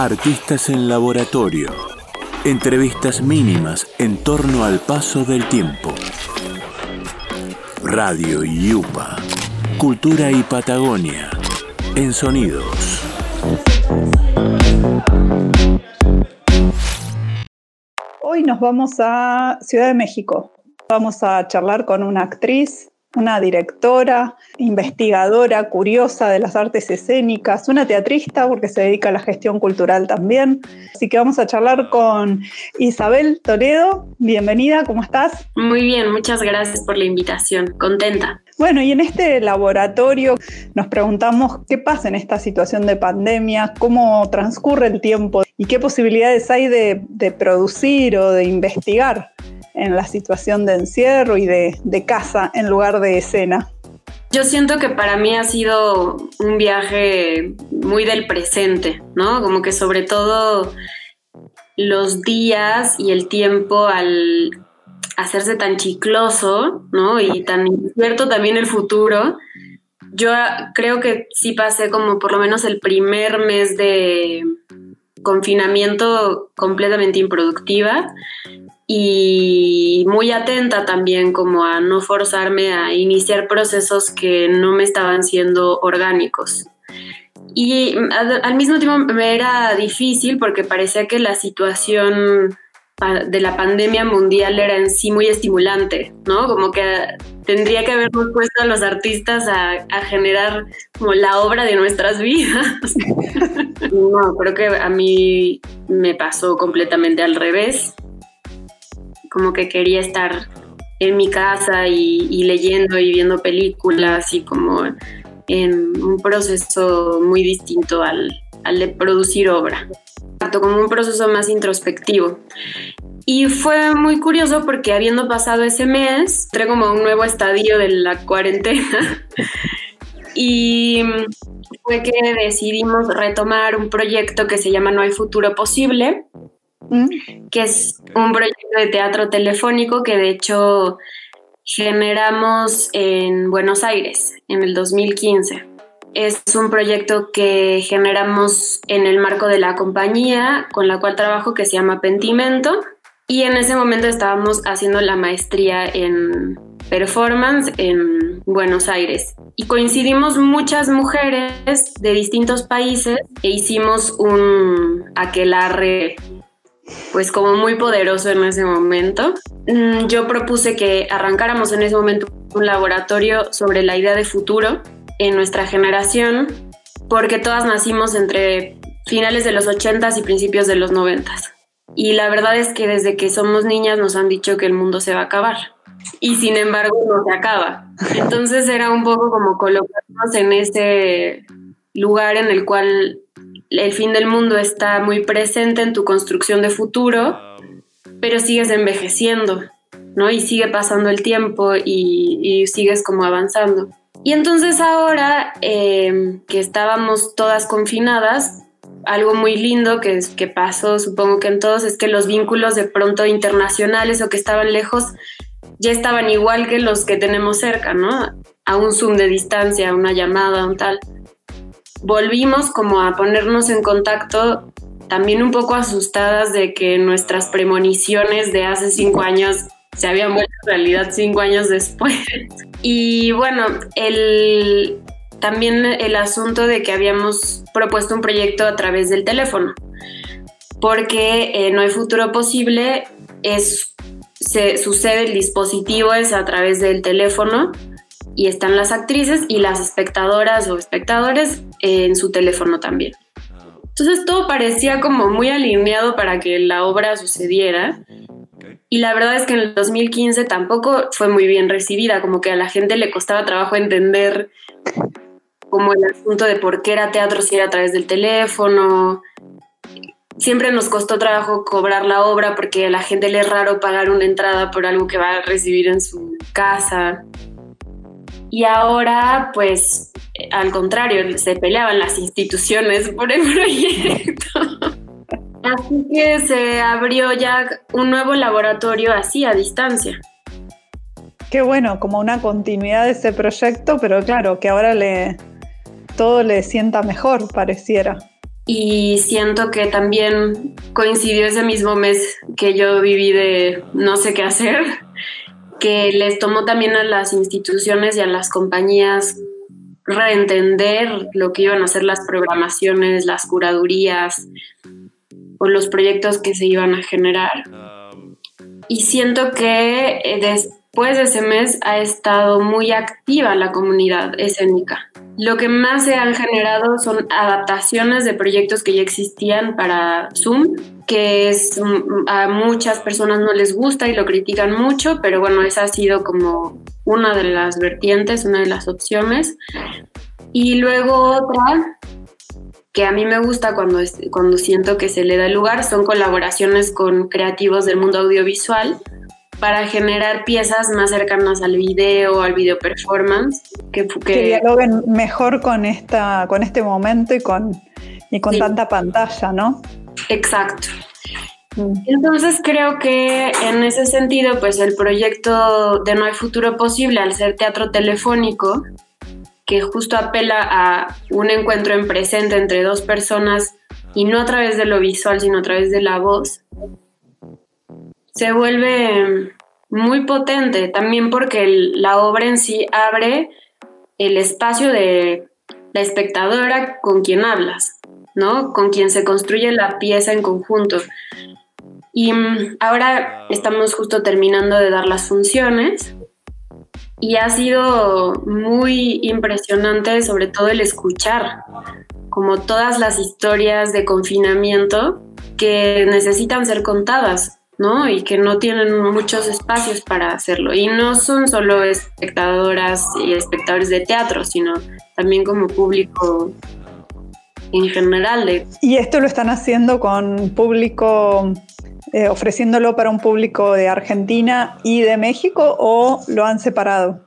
Artistas en laboratorio. Entrevistas mínimas en torno al paso del tiempo. Radio Yupa. Cultura y Patagonia. En sonidos. Hoy nos vamos a Ciudad de México. Vamos a charlar con una actriz una directora, investigadora, curiosa de las artes escénicas, una teatrista porque se dedica a la gestión cultural también. Así que vamos a charlar con Isabel Toledo. Bienvenida, ¿cómo estás? Muy bien, muchas gracias por la invitación. Contenta. Bueno, y en este laboratorio nos preguntamos qué pasa en esta situación de pandemia, cómo transcurre el tiempo y qué posibilidades hay de, de producir o de investigar en la situación de encierro y de, casa en lugar de escena? Yo siento que para mí ha sido un viaje muy del presente, ¿no? Como que sobre todo los días y el tiempo al hacerse tan chicloso, ¿no? Y tan incierto también el futuro. Yo creo que sí pasé como por lo menos el primer mes de confinamiento completamente improductiva y muy atenta también como a no forzarme a iniciar procesos que no me estaban siendo orgánicos. Y al mismo tiempo me era difícil porque parecía que la situación de la pandemia mundial era en sí muy estimulante, ¿no? Como que tendría que habernos puesto a los artistas a, generar como la obra de nuestras vidas. no, creo que a mí me pasó completamente al revés como que quería estar en mi casa y, leyendo y viendo películas y como en un proceso muy distinto al de producir obra, como un proceso más introspectivo. Y fue muy curioso porque habiendo pasado ese mes, entré como a un nuevo estadio de la cuarentena y fue que decidimos retomar un proyecto que se llama No hay futuro posible, que es un proyecto de teatro telefónico que de hecho generamos en Buenos Aires en el 2015. Es un proyecto que generamos en el marco de la compañía con la cual trabajo que se llama Pentimento y en ese momento estábamos haciendo la maestría en performance en Buenos Aires. Y coincidimos muchas mujeres de distintos países e hicimos un aquelarre pues como muy poderoso en ese momento. Mm, yo propuse que arrancáramos en ese momento un laboratorio sobre la idea de futuro en nuestra generación, porque todas nacimos entre finales de los 80s y principios de los 90s. Y la verdad es que desde que somos niñas nos han dicho que el mundo se va a acabar. Y sin embargo no se acaba. Entonces era un poco como colocarnos en ese lugar en el cual el fin del mundo está muy presente en tu construcción de futuro, pero sigues envejeciendo, ¿no? Y sigue pasando el tiempo y, sigues como avanzando. Y entonces ahora eh, que estábamos todas confinadas, algo muy lindo que, que pasó, supongo que en todos, es que los vínculos de pronto internacionales o que estaban lejos ya estaban igual que los que tenemos cerca, ¿no? A un zoom de distancia, a una llamada, un tal volvimos como a ponernos en contacto también un poco asustadas de que nuestras premoniciones de hace cinco años se habían vuelto realidad cinco años después. Y bueno, el, también el asunto de que habíamos propuesto un proyecto a través del teléfono, porque eh, no hay futuro posible, es, se, sucede el dispositivo es a través del teléfono y están las actrices y las espectadoras o espectadores en su teléfono también. Entonces todo parecía como muy alineado para que la obra sucediera. Y la verdad es que en el 2015 tampoco fue muy bien recibida, como que a la gente le costaba trabajo entender como el asunto de por qué era teatro si era a través del teléfono. Siempre nos costó trabajo cobrar la obra porque a la gente le es raro pagar una entrada por algo que va a recibir en su casa. Y ahora, pues, al contrario, se peleaban las instituciones por el proyecto. Así que se abrió ya un nuevo laboratorio así, a distancia. Qué bueno, como una continuidad de ese proyecto, pero claro, que ahora le todo le sienta mejor, pareciera. y siento que también coincidió ese mismo mes que yo viví de no sé qué hacer, que les tomó también a las instituciones y a las compañías reentender lo que iban a ser las programaciones, las curadurías o los proyectos que se iban a generar. Y siento que eh, después de ese mes ha estado muy activa la comunidad escénica. Lo que más se han generado son adaptaciones de proyectos que ya existían para Zoom, que es, mm, a muchas personas no les gusta y lo critican mucho, pero bueno, esa ha sido como una de las vertientes, una de las opciones. Y luego otra que a mí me gusta cuando, cuando siento que se le da lugar son colaboraciones con creativos del mundo audiovisual para generar piezas más cercanas al video, al video performance. Que, que, dialoguen mejor con, esta, con este momento y con, y con tanta pantalla, ¿no? Exacto. Mm. Entonces creo que en ese sentido, pues el proyecto de No hay futuro posible, al ser teatro telefónico, que justo apela a un encuentro en presente entre dos personas y no a través de lo visual, sino a través de la voz, se vuelve muy potente, también porque la obra en sí abre el espacio de la espectadora con quien hablas, ¿no? Con quien se construye la pieza en conjunto. Y mm, ahora estamos justo terminando de dar las funciones y ha sido muy impresionante sobre todo el escuchar como todas las historias de confinamiento que necesitan ser contadas ¿no? Y que no tienen muchos espacios para hacerlo. Y no son solo espectadoras y espectadores de teatro, sino también como público en general. Y esto lo están haciendo con público, eh, ofreciéndolo para un público de Argentina y de México o lo han separado?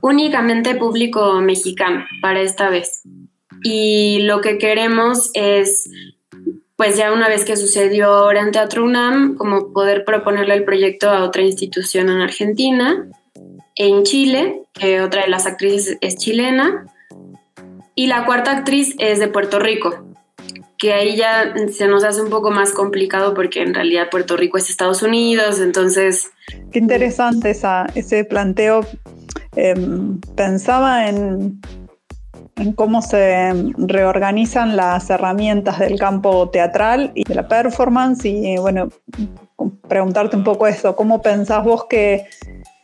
Únicamente público mexicano para esta vez. Y lo que queremos es pues ya una vez que sucedió ahora en Teatro UNAM, como poder proponerle el proyecto a otra institución en Argentina, en Chile, que otra de las actrices es chilena, y la cuarta actriz es de Puerto Rico, que ahí ya se nos hace un poco más complicado porque en realidad Puerto Rico es Estados Unidos, entonces... Qué interesante esa, ese planteo. Em, pensaba en en cómo se reorganizan las herramientas del campo teatral y de la performance y bueno, preguntarte un poco eso, ¿cómo pensás vos que,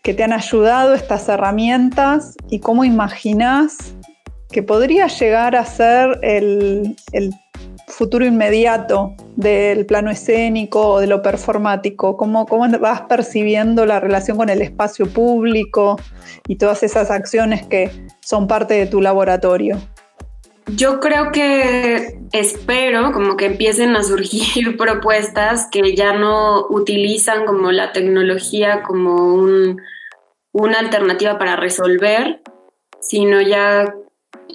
te han ayudado estas herramientas y cómo imaginás que podría llegar a ser el, el futuro inmediato del plano escénico o de lo performático? ¿Cómo, ¿Cómo vas percibiendo la relación con el espacio público y todas esas acciones que son parte de tu laboratorio? Yo creo que espero como que empiecen a surgir propuestas que ya no utilizan como la tecnología como una alternativa para resolver, sino ya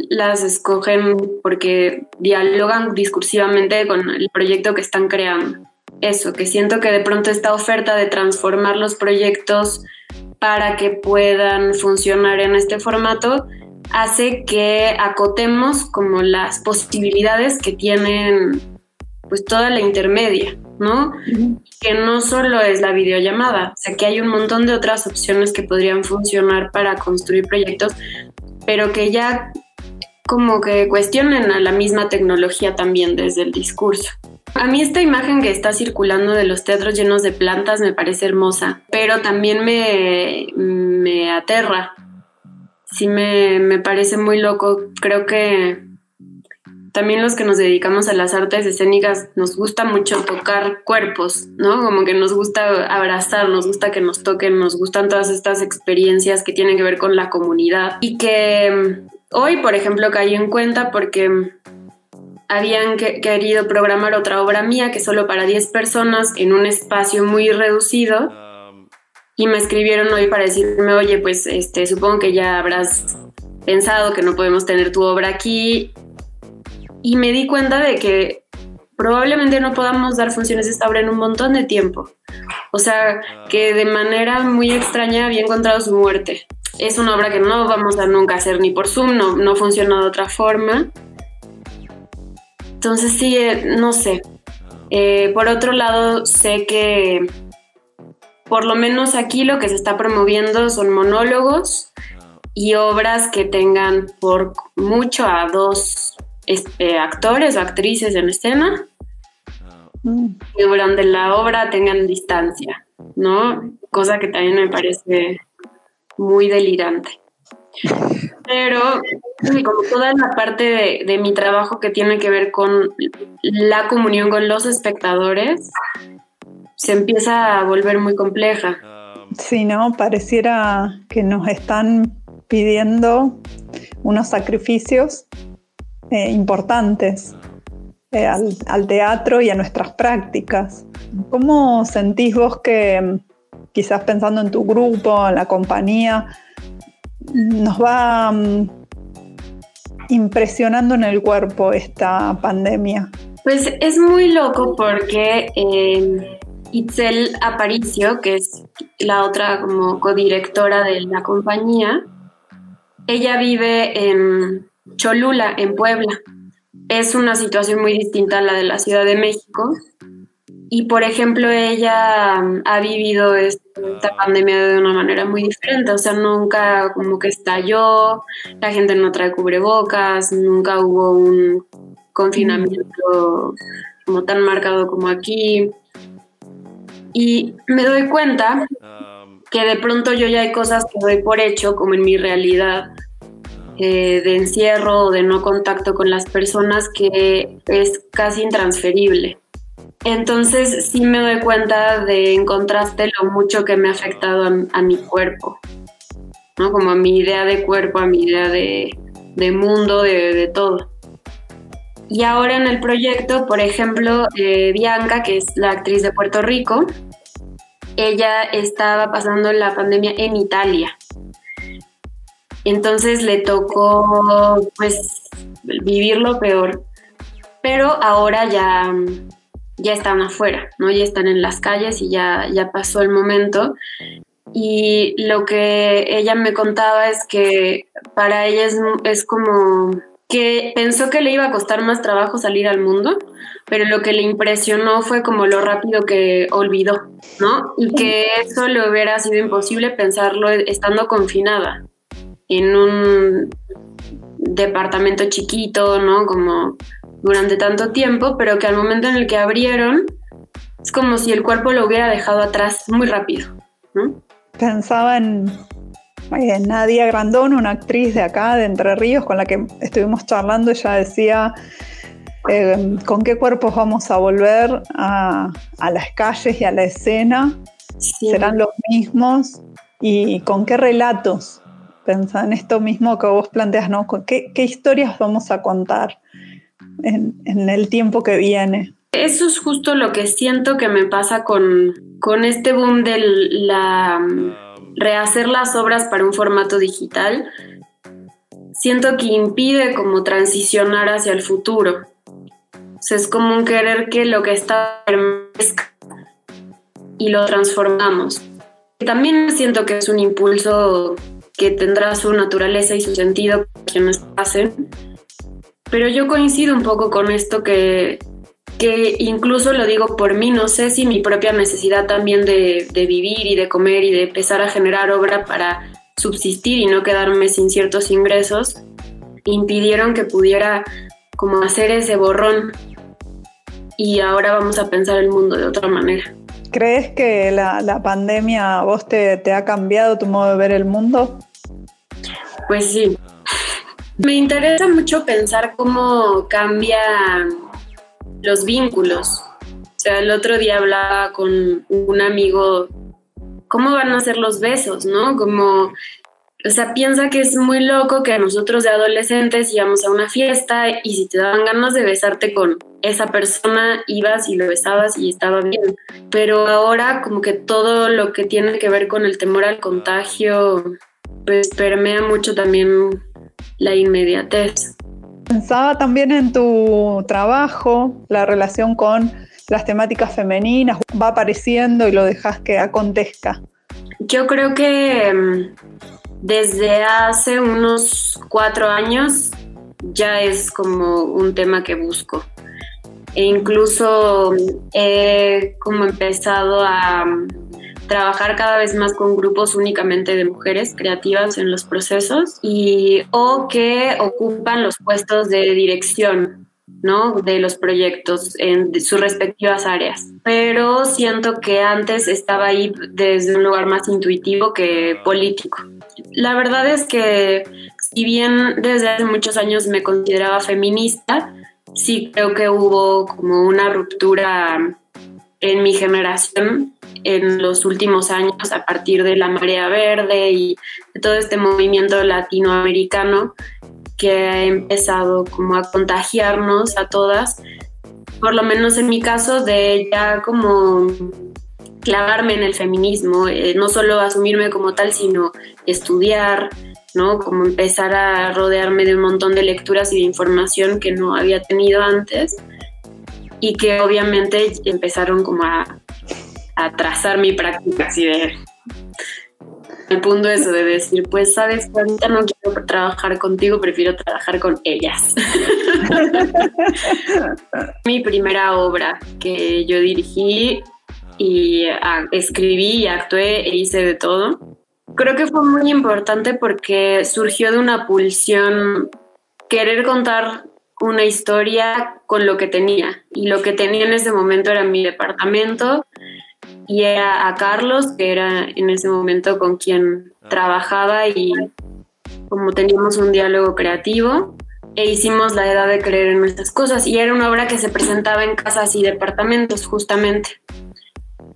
las escogen porque dialogan discursivamente con el proyecto que están creando. Eso, que siento que de pronto esta oferta de transformar los proyectos para que puedan funcionar en este formato hace que acotemos como las posibilidades que tienen pues toda la intermedia, ¿no? Que no solo es la videollamada, o sea que hay un montón de otras opciones que podrían funcionar para construir proyectos, pero que ya como que cuestionen a la misma tecnología también desde el discurso. A mí esta imagen que está circulando de los teatros llenos de plantas me parece hermosa, pero también me, me aterra. Sí me, me parece muy loco. Creo que también los que nos dedicamos a las artes escénicas nos gusta mucho tocar cuerpos, ¿no? Como que nos gusta abrazar, nos gusta que nos toquen, nos gustan todas estas experiencias que tienen que ver con la comunidad y que Hoy, por ejemplo, caí en cuenta porque habían querido programar otra obra mía que solo para 10 personas en un espacio muy reducido. Y me escribieron hoy para decirme, oye, pues este, supongo que ya habrás pensado que no podemos tener tu obra aquí y me di cuenta de que probablemente no podamos dar funciones de esta obra en un montón de tiempo. O sea, que de manera muy extraña había encontrado su muerte es una obra que no vamos a nunca hacer ni por Zoom, no, no funciona de otra forma. Entonces sí, eh, no sé. Eh, por otro lado, sé que por lo menos aquí lo que se está promoviendo son monólogos y obras que tengan por mucho a dos este, actores o actrices en escena mm. y durante la obra tengan distancia, ¿no? Cosa que también me parece muy delirante. Pero como toda la parte de, mi trabajo que tiene que ver con la comunión con los espectadores, se empieza a volver muy compleja. Sí, ¿no? Pareciera que nos están pidiendo unos sacrificios eh, importantes eh, al, teatro y a nuestras prácticas. ¿Cómo sentís vos que, quizás pensando en tu grupo, en la compañía, nos va mm, impresionando en el cuerpo esta pandemia? Pues es muy loco porque eh, Itzel Aparicio, que es la otra como codirectora de la compañía, ella vive en Cholula, en Puebla. Es una situación muy distinta a la de la Ciudad de México. Y por ejemplo, ella mm, ha vivido esta pandemia de una manera muy diferente, o sea, nunca como que estalló, la gente no trae cubrebocas, nunca hubo un confinamiento como tan marcado como aquí. Y me doy cuenta que de pronto yo ya hay cosas que doy por hecho, como en mi realidad eh, de encierro o de no contacto con las personas, que es casi intransferible. Entonces sí me doy cuenta de, en contraste, lo mucho que me ha afectado a, mi cuerpo, ¿no? Como a mi idea de cuerpo, a mi idea de, mundo, de, todo. Y ahora en el proyecto, por ejemplo, eh, Bianca, que es la actriz de Puerto Rico, ella estaba pasando la pandemia en Italia. Entonces le tocó pues vivir lo peor. Pero ahora ya ya están afuera, ¿no? Ya están en las calles y ya, ya pasó el momento. Y lo que ella me contaba es que para ella es, es como que pensó que le iba a costar más trabajo salir al mundo, pero lo que le impresionó fue como lo rápido que olvidó, ¿no? Y que eso le hubiera sido imposible pensarlo estando confinada en un departamento chiquito, ¿no? Como durante tanto tiempo, pero que al momento en el que abrieron, es como si el cuerpo lo hubiera dejado atrás muy rápido. Pensaba en, Nadia Grandón, una actriz de acá, de Entre Ríos, con la que estuvimos charlando. Ella decía, eh, ¿con qué cuerpos vamos a volver a, las calles y a la escena? ¿Serán los mismos? ¿Y con qué relatos? Pensaba en esto mismo que vos planteas, ¿no? ¿Qué, qué historias vamos a contar? En, el tiempo que viene. Eso es justo lo que siento que me pasa con, con este boom de la rehacer las obras para un formato digital. Siento que impide como transicionar hacia el futuro. O sea, es como un querer que lo que está y lo transformamos. También siento que es un impulso que tendrá su naturaleza y su sentido quienes hacen, pero yo coincido un poco con esto que, que incluso lo digo por mí, no sé si mi propia necesidad también de, de, vivir y de comer y de empezar a generar obra para subsistir y no quedarme sin ciertos ingresos, impidieron que pudiera como hacer ese borrón y ahora vamos a pensar el mundo de otra manera. ¿Crees que la, la pandemia a vos te, te ha cambiado tu modo de ver el mundo? Pues sí, me interesa mucho pensar cómo cambian los vínculos. O sea, el otro día hablaba con un amigo, ¿cómo van a ser los besos, no? Como, o sea, piensa que es muy loco que nosotros de adolescentes íbamos a una fiesta y si te daban ganas de besarte con esa persona, ibas y lo besabas y estaba bien. Pero ahora como que todo lo que tiene que ver con el temor al contagio, pues permea mucho también la inmediatez. Pensaba también en tu trabajo, la relación con las temáticas femeninas, va apareciendo y lo dejas que acontezca. Yo creo que mm, desde hace unos cuatro años ya es como un tema que busco. e incluso he como empezado a trabajar cada vez más con grupos únicamente de mujeres creativas en los procesos y o que ocupan los puestos de dirección ¿no? de los proyectos en sus respectivas áreas. Pero siento que antes estaba ahí desde un lugar más intuitivo que político. La verdad es que si bien desde hace muchos años me consideraba feminista, sí creo que hubo como una ruptura en mi generación en los últimos años a partir de la marea verde y de todo este movimiento latinoamericano que ha empezado como a contagiarnos a todas, por lo menos en mi caso de ya como clavarme en el feminismo, eh, no solo asumirme como tal, sino estudiar, ¿no? Como empezar a rodearme de un montón de lecturas y de información que no había tenido antes y que obviamente empezaron como a, a trazar mi práctica así de el punto eso de decir, pues sabes ahorita no quiero trabajar contigo, prefiero trabajar con ellas. mi primera obra que yo dirigí y escribí y actué e hice de todo. Creo que fue muy importante porque surgió de una pulsión querer contar una historia con lo que tenía. Y lo que tenía en ese momento era mi departamento y era a Carlos, que era en ese momento con quien trabajaba y como teníamos un diálogo creativo e hicimos la edad de creer en nuestras cosas y era una obra que se presentaba en casas y departamentos justamente.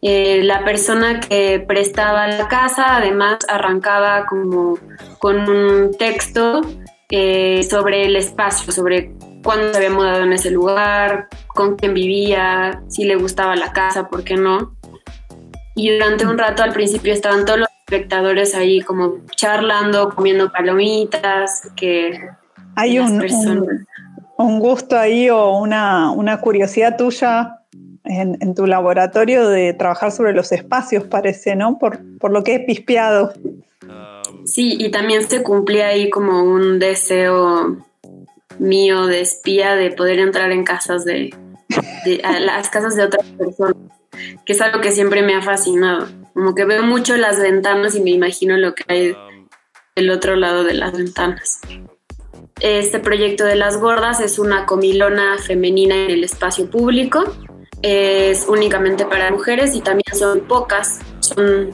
Eh, la persona que prestaba la casa además arrancaba como con un texto eh, sobre el espacio, sobre cuándo se había mudado en ese lugar, con quién vivía, si le gustaba la casa, por qué no. Y durante un rato al principio estaban todos los espectadores ahí como charlando, comiendo palomitas, que... Hay un, un, gusto ahí o una, una curiosidad tuya en, en, tu laboratorio de trabajar sobre los espacios, parece, ¿no? Por, por lo que he pispeado. Sí, y también se cumplía ahí como un deseo mío de espía de poder entrar en casas de, las casas de otras personas, que es algo que siempre me ha fascinado. Como que veo mucho las ventanas y me imagino lo que hay del otro lado de las ventanas. Este proyecto de las gordas es una comilona femenina en el espacio público. Es únicamente para mujeres y también son pocas, son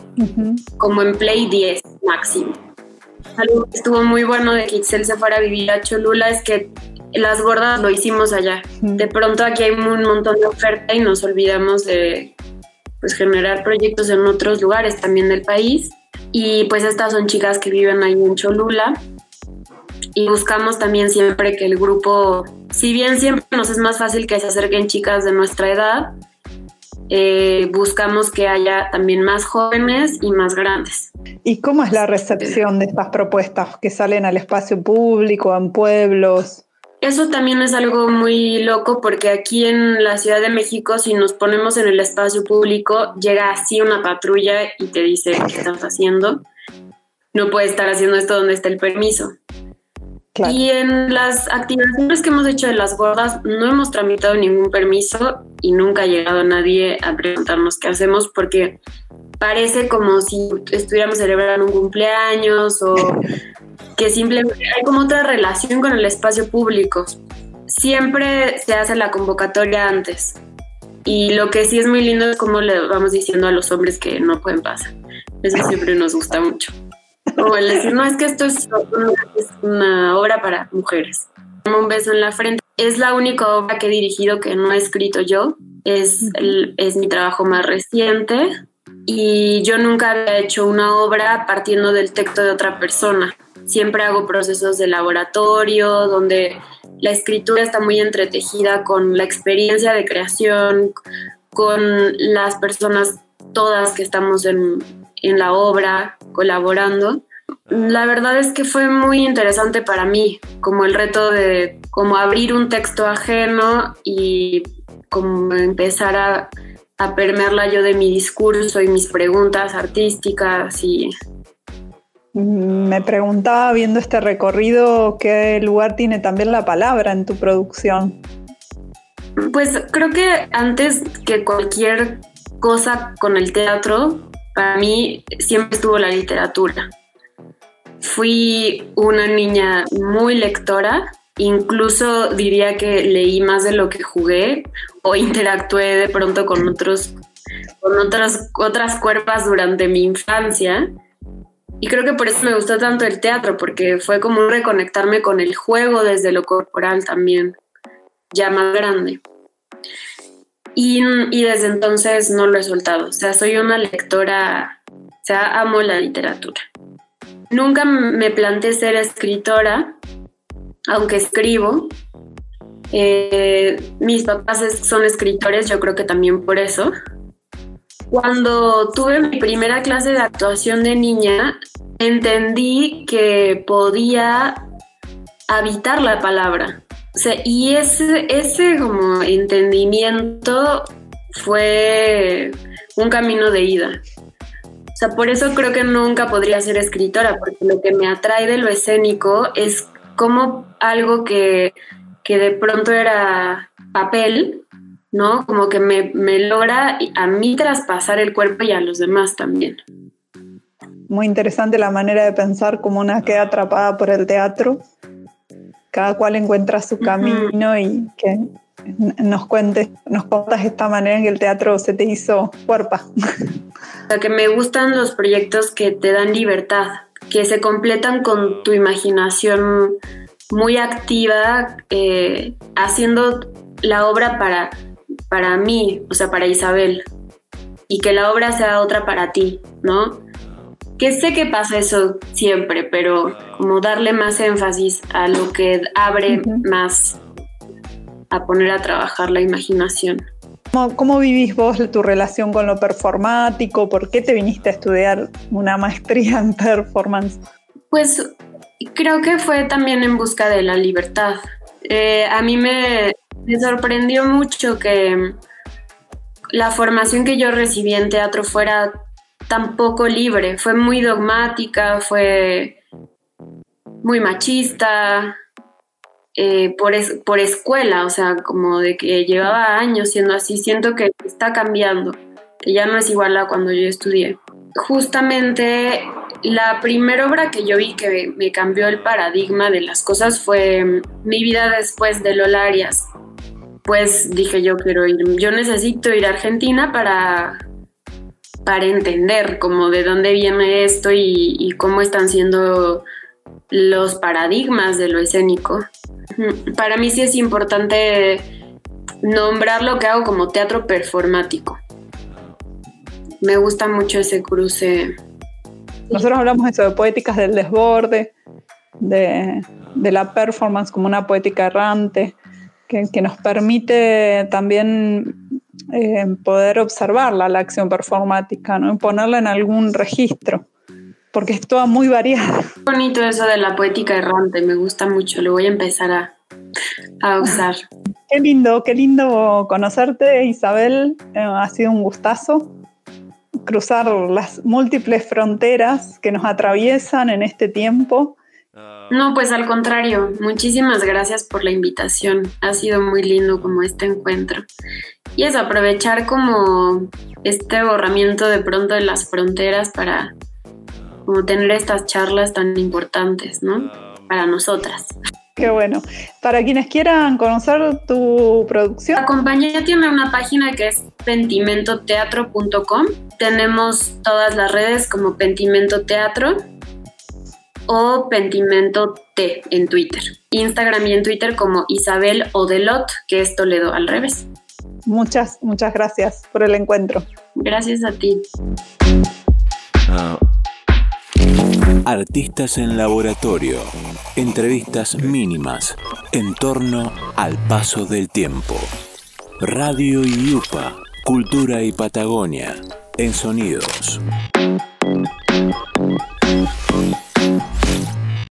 como en Play 10 máximo algo que estuvo muy bueno de que Itzel se fuera a vivir a Cholula es que las gordas lo hicimos allá. De pronto aquí hay un montón de oferta y nos olvidamos de pues, generar proyectos en otros lugares también del país. Y pues estas son chicas que viven ahí en Cholula. Y buscamos también siempre que el grupo, si bien siempre nos es más fácil que se acerquen chicas de nuestra edad, eh, buscamos que haya también más jóvenes y más grandes. ¿Y cómo es la recepción de estas propuestas que salen al espacio público, en pueblos? Eso también es algo muy loco porque aquí en la Ciudad de México, si nos ponemos en el espacio público, llega así una patrulla y te dice qué estás haciendo. No puedes estar haciendo esto donde está el permiso. Y en las activaciones que hemos hecho de las gordas no hemos tramitado ningún permiso y nunca ha llegado nadie a preguntarnos qué hacemos porque parece como si estuviéramos celebrando un cumpleaños o que simplemente hay como otra relación con el espacio público. Siempre se hace la convocatoria antes. Y lo que sí es muy lindo es como le vamos diciendo a los hombres que no pueden pasar. Eso siempre nos gusta mucho. Como el decir, no, es que esto es una, obra para mujeres. Un beso en la frente. Es la única obra que he dirigido que no he escrito yo. Es, es mi trabajo más reciente. Y yo nunca había hecho una obra partiendo del texto de otra persona. Siempre hago procesos de laboratorio donde la escritura está muy entretejida con la experiencia de creación, con las personas todas que estamos en, en la obra, colaborando. La verdad es que fue muy interesante para mí, como el reto de como abrir un texto ajeno y como empezar a, a permearla yo de mi discurso y mis preguntas artísticas y me preguntaba viendo este recorrido qué lugar tiene también la palabra en tu producción. Pues creo que antes que cualquier cosa con el teatro, para mí siempre estuvo la literatura. Fui una niña muy lectora, incluso diría que leí más de lo que jugué o interactué de pronto con otros con otras otras cuerpas durante mi infancia. Y creo que por eso me gustó tanto el teatro, porque fue como reconectarme con el juego desde lo corporal también, ya más grande. Y, y, desde entonces no lo he soltado. O sea, soy una lectora, o sea, amo la literatura. Nunca me planteé ser escritora, aunque escribo. Eh, mis papás son escritores, yo creo que también por eso. Cuando tuve mi primera clase de actuación de niña, entendí que podía habitar la palabra. O sea, y ese, ese como entendimiento fue un camino de ida. O sea, por eso creo que nunca podría ser escritora, porque lo que me atrae de lo escénico es como algo que, que de pronto era papel, ¿no? Como que me, me logra a mí traspasar el cuerpo y a los demás también. Muy interesante la manera de pensar como una queda atrapada por el teatro cada cual encuentra su camino y que nos cuentes, nos contas esta manera en que el teatro se te hizo cuerpa. O que me gustan los proyectos que te dan libertad, que se completan con tu imaginación muy activa, eh, haciendo la obra para, para mí, o sea, para Isabel, y que la obra sea otra para ti, ¿no? que sé que pasa eso siempre, pero como darle más énfasis a lo que abre más a poner a trabajar la imaginación. ¿Cómo, vivís vos tu relación con lo performático? ¿Por qué te viniste a estudiar una maestría en performance? Pues creo que fue también en busca de la libertad. Eh, a mí me, me sorprendió mucho que la formación que yo recibí en teatro fuera tampoco libre, fue muy dogmática, fue muy machista, eh, por, por escuela, o sea, como de que llevaba años siendo así, siento que está cambiando, que ya no es igual a cuando yo estudié. Justamente la primera obra que yo vi que me cambió el paradigma de las cosas fue Mi vida después de Lola Arias. Pues dije yo quiero ir, yo necesito ir a Argentina para para entender como de dónde viene esto y, cómo están siendo los paradigmas de lo escénico. Para mí sí es importante nombrar lo que hago como teatro performático. Me gusta mucho ese cruce. Nosotros hablamos eso, de poéticas del desborde, de, la performance como una poética errante, que, nos permite también eh, poder observarla, la acción performática, ¿no? ponerla en algún registro, porque es toda muy variada. Bonito eso de la poética errante, me gusta mucho, lo voy a empezar a, a usar. Qué lindo, qué lindo conocerte, Isabel. Eh, ha sido un gustazo cruzar las múltiples fronteras que nos atraviesan en este tiempo no, pues al contrario, muchísimas gracias por la invitación. Ha sido muy lindo como este encuentro. Y es aprovechar como este borramiento de pronto de las fronteras para como tener estas charlas tan importantes, ¿no? Para nosotras. Qué bueno. Para quienes quieran conocer tu producción. La compañía tiene una página que es pentimentoteatro.com. Tenemos todas las redes como Pentimento Teatro o Pentimento T en Twitter. Instagram y en Twitter como Isabel Odelot, que es Toledo al revés. Muchas, muchas gracias por el encuentro. Gracias a ti. Artistas en laboratorio. Entrevistas mínimas en torno al paso del tiempo. Radio y Cultura y Patagonia en sonidos.